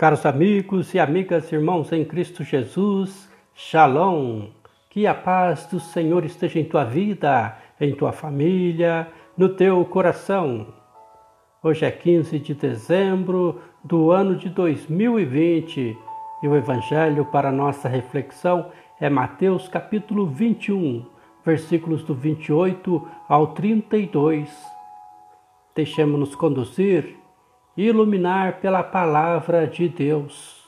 Caros amigos e amigas, irmãos em Cristo Jesus, Shalom. Que a paz do Senhor esteja em tua vida, em tua família, no teu coração. Hoje é 15 de dezembro do ano de 2020 e o evangelho para nossa reflexão é Mateus capítulo 21, versículos do 28 ao 32. Deixemos-nos conduzir iluminar pela palavra de Deus.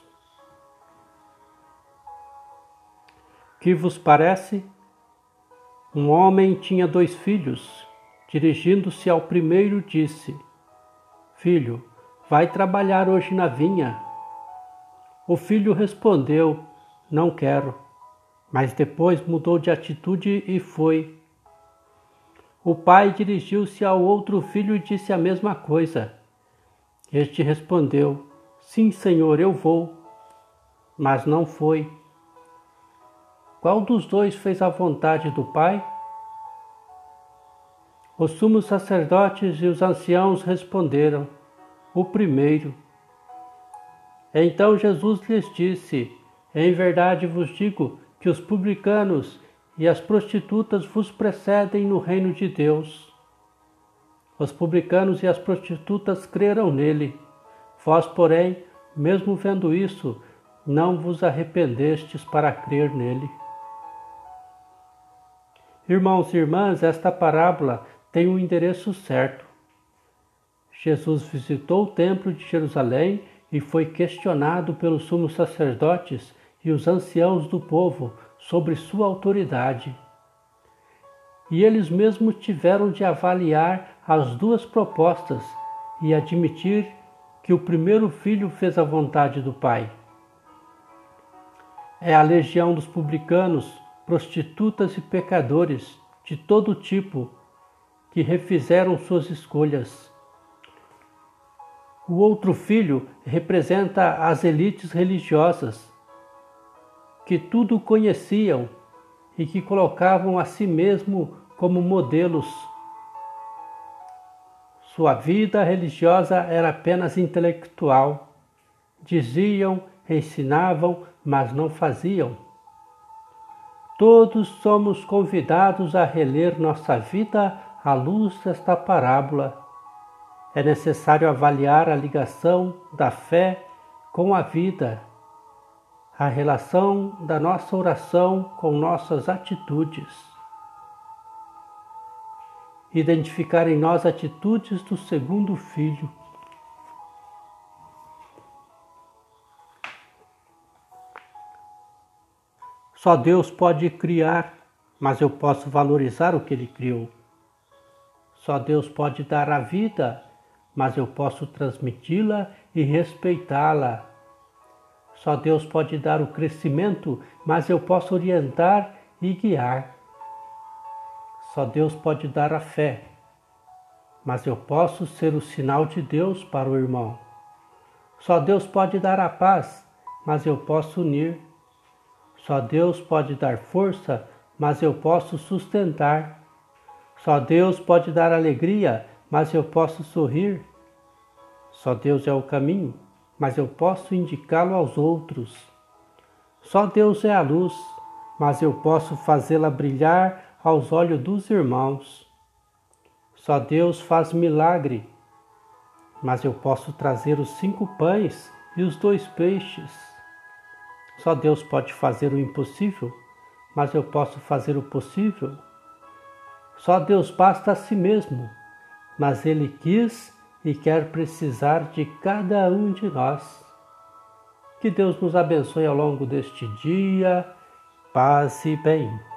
Que vos parece? Um homem tinha dois filhos. Dirigindo-se ao primeiro, disse: Filho, vai trabalhar hoje na vinha. O filho respondeu: Não quero. Mas depois mudou de atitude e foi. O pai dirigiu-se ao outro filho e disse a mesma coisa. Este respondeu: Sim, senhor, eu vou. Mas não foi. Qual dos dois fez a vontade do Pai? Os sumos sacerdotes e os anciãos responderam: O primeiro. Então Jesus lhes disse: Em verdade vos digo que os publicanos e as prostitutas vos precedem no reino de Deus. Os publicanos e as prostitutas creram nele. Vós, porém, mesmo vendo isso, não vos arrependestes para crer nele. Irmãos e irmãs, esta parábola tem um endereço certo. Jesus visitou o templo de Jerusalém e foi questionado pelos sumos sacerdotes e os anciãos do povo sobre sua autoridade e eles mesmos tiveram de avaliar as duas propostas e admitir que o primeiro filho fez a vontade do Pai. É a legião dos publicanos, prostitutas e pecadores de todo tipo que refizeram suas escolhas. O outro filho representa as elites religiosas, que tudo conheciam e que colocavam a si mesmo como modelos. Sua vida religiosa era apenas intelectual. Diziam, ensinavam, mas não faziam. Todos somos convidados a reler nossa vida à luz desta parábola. É necessário avaliar a ligação da fé com a vida, a relação da nossa oração com nossas atitudes identificar em nós atitudes do segundo filho. Só Deus pode criar, mas eu posso valorizar o que Ele criou. Só Deus pode dar a vida, mas eu posso transmiti-la e respeitá-la. Só Deus pode dar o crescimento, mas eu posso orientar e guiar. Só Deus pode dar a fé, mas eu posso ser o sinal de Deus para o irmão. Só Deus pode dar a paz, mas eu posso unir. Só Deus pode dar força, mas eu posso sustentar. Só Deus pode dar alegria, mas eu posso sorrir. Só Deus é o caminho, mas eu posso indicá-lo aos outros. Só Deus é a luz, mas eu posso fazê-la brilhar aos olhos dos irmãos. Só Deus faz milagre, mas eu posso trazer os cinco pães e os dois peixes. Só Deus pode fazer o impossível, mas eu posso fazer o possível. Só Deus basta a si mesmo, mas Ele quis e quer precisar de cada um de nós. Que Deus nos abençoe ao longo deste dia. Paz e bem.